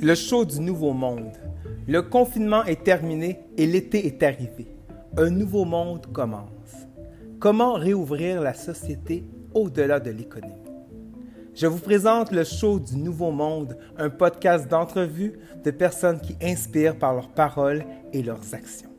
le show du nouveau monde. Le confinement est terminé et l'été est arrivé. Un nouveau monde commence. Comment réouvrir la société au-delà de l'économie? Je vous présente le show du Nouveau Monde, un podcast d'entrevues de personnes qui inspirent par leurs paroles et leurs actions.